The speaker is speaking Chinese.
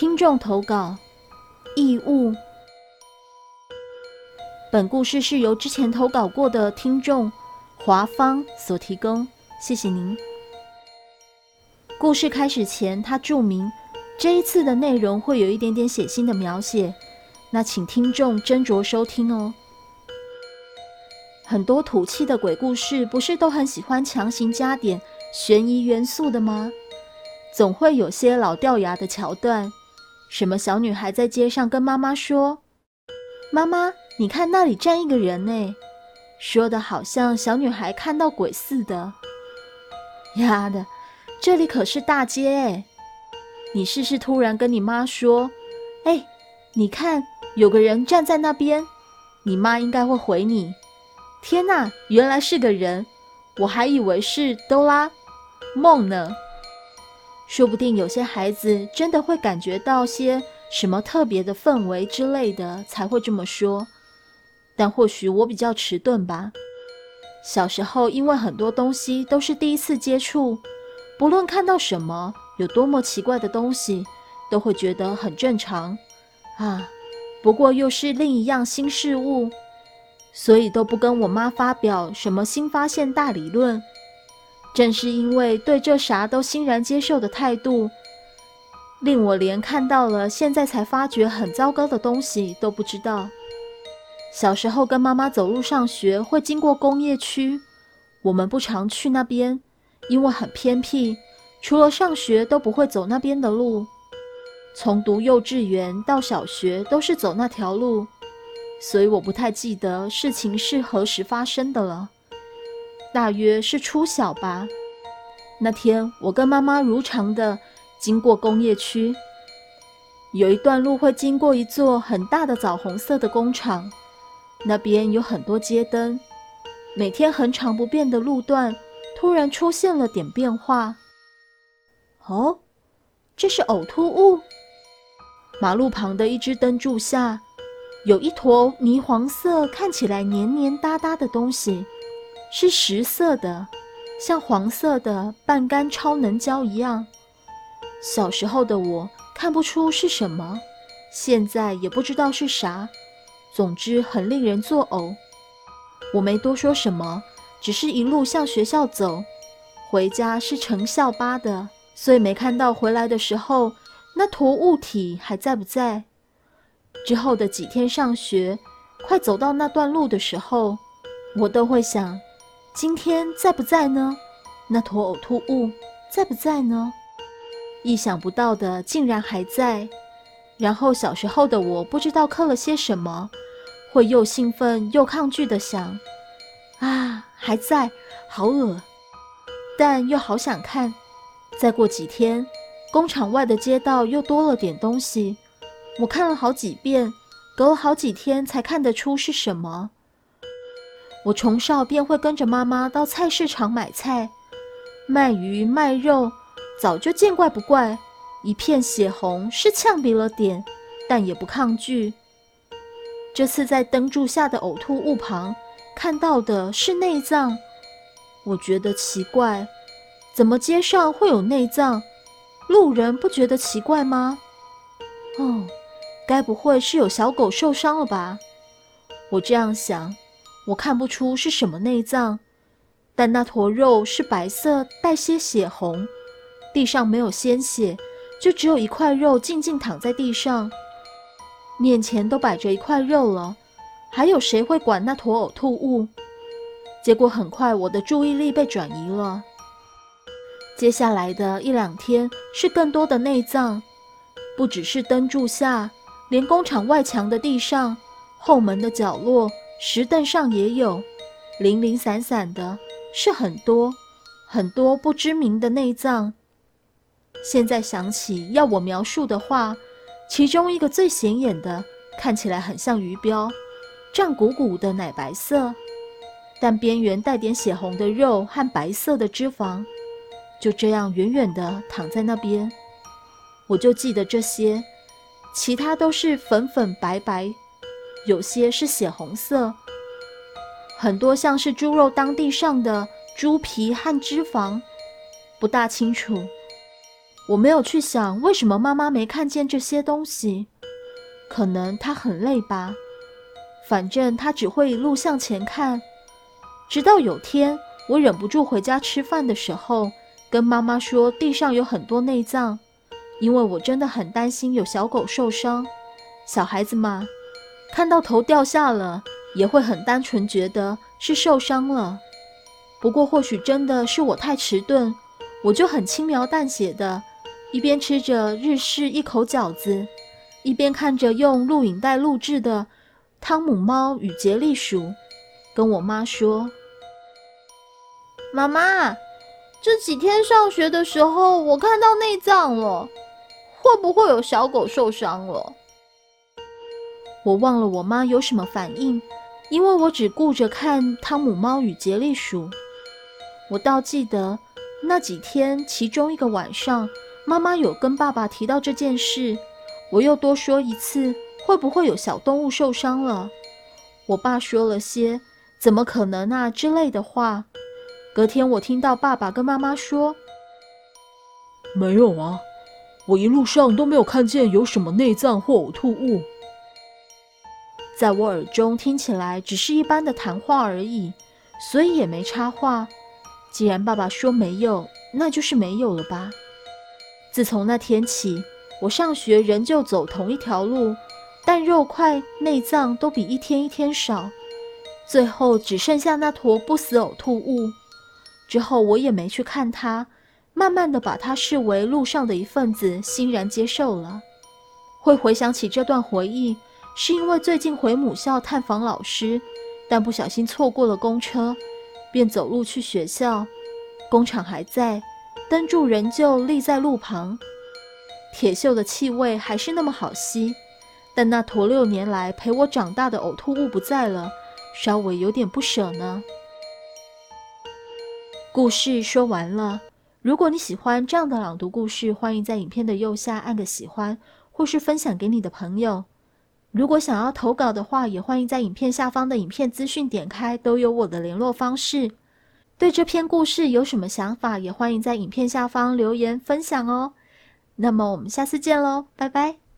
听众投稿：异物。本故事是由之前投稿过的听众华芳所提供，谢谢您。故事开始前，他注明这一次的内容会有一点点血腥的描写，那请听众斟酌收听哦。很多土气的鬼故事，不是都很喜欢强行加点悬疑元素的吗？总会有些老掉牙的桥段，什么小女孩在街上跟妈妈说：“妈妈，你看那里站一个人呢。”说的好像小女孩看到鬼似的。丫的，这里可是大街哎！你试试突然跟你妈说：“哎，你看有个人站在那边。”你妈应该会回你。天哪，原来是个人，我还以为是哆啦梦呢。说不定有些孩子真的会感觉到些什么特别的氛围之类的，才会这么说。但或许我比较迟钝吧。小时候因为很多东西都是第一次接触，不论看到什么，有多么奇怪的东西，都会觉得很正常啊。不过又是另一样新事物。所以都不跟我妈发表什么新发现大理论。正是因为对这啥都欣然接受的态度，令我连看到了现在才发觉很糟糕的东西都不知道。小时候跟妈妈走路上学会经过工业区，我们不常去那边，因为很偏僻，除了上学都不会走那边的路。从读幼稚园到小学都是走那条路。所以我不太记得事情是何时发生的了，大约是初小吧。那天我跟妈妈如常的经过工业区，有一段路会经过一座很大的枣红色的工厂，那边有很多街灯。每天恒常不变的路段突然出现了点变化。哦，这是呕吐物。马路旁的一只灯柱下。有一坨泥黄色、看起来黏黏哒哒的东西，是石色的，像黄色的半干超能胶一样。小时候的我看不出是什么，现在也不知道是啥。总之很令人作呕。我没多说什么，只是一路向学校走。回家是乘校巴的，所以没看到回来的时候那坨物体还在不在。之后的几天上学，快走到那段路的时候，我都会想：今天在不在呢？那坨呕吐物在不在呢？意想不到的，竟然还在。然后小时候的我不知道刻了些什么，会又兴奋又抗拒的想：啊，还在，好恶，但又好想看。再过几天，工厂外的街道又多了点东西。我看了好几遍，隔了好几天才看得出是什么。我从少便会跟着妈妈到菜市场买菜，卖鱼卖肉，早就见怪不怪。一片血红是呛鼻了点，但也不抗拒。这次在灯柱下的呕吐物旁看到的是内脏，我觉得奇怪，怎么街上会有内脏？路人不觉得奇怪吗？哦。该不会是有小狗受伤了吧？我这样想。我看不出是什么内脏，但那坨肉是白色，带些血红。地上没有鲜血，就只有一块肉静静躺在地上。面前都摆着一块肉了，还有谁会管那坨呕吐物？结果很快，我的注意力被转移了。接下来的一两天是更多的内脏，不只是灯柱下。连工厂外墙的地上、后门的角落、石凳上也有，零零散散的，是很多很多不知名的内脏。现在想起，要我描述的话，其中一个最显眼的，看起来很像鱼标，胀鼓鼓的奶白色，但边缘带点血红的肉和白色的脂肪，就这样远远的躺在那边。我就记得这些。其他都是粉粉白白，有些是血红色，很多像是猪肉当地上的猪皮和脂肪，不大清楚。我没有去想为什么妈妈没看见这些东西，可能她很累吧。反正她只会一路向前看。直到有天，我忍不住回家吃饭的时候，跟妈妈说地上有很多内脏，因为我真的很担心有小狗受伤。小孩子嘛，看到头掉下了，也会很单纯觉得是受伤了。不过或许真的是我太迟钝，我就很轻描淡写的。一边吃着日式一口饺子，一边看着用录影带录制的《汤姆猫与杰利鼠》，跟我妈说：“妈妈，这几天上学的时候，我看到内脏了，会不会有小狗受伤了？”我忘了我妈有什么反应，因为我只顾着看《汤姆猫与杰利鼠》。我倒记得那几天，其中一个晚上。妈妈有跟爸爸提到这件事，我又多说一次，会不会有小动物受伤了？我爸说了些“怎么可能啊”之类的话。隔天我听到爸爸跟妈妈说：“没有啊，我一路上都没有看见有什么内脏或呕吐物。”在我耳中听起来只是一般的谈话而已，所以也没插话。既然爸爸说没有，那就是没有了吧。自从那天起，我上学仍旧走同一条路，但肉块、内脏都比一天一天少，最后只剩下那坨不死呕吐物。之后我也没去看它，慢慢的把它视为路上的一份子，欣然接受了。会回想起这段回忆，是因为最近回母校探访老师，但不小心错过了公车，便走路去学校。工厂还在。灯柱仍旧立在路旁，铁锈的气味还是那么好吸，但那坨六年来陪我长大的呕吐物不在了，稍微有点不舍呢。故事说完了，如果你喜欢这样的朗读故事，欢迎在影片的右下按个喜欢，或是分享给你的朋友。如果想要投稿的话，也欢迎在影片下方的影片资讯点开，都有我的联络方式。对这篇故事有什么想法，也欢迎在影片下方留言分享哦。那么我们下次见喽，拜拜。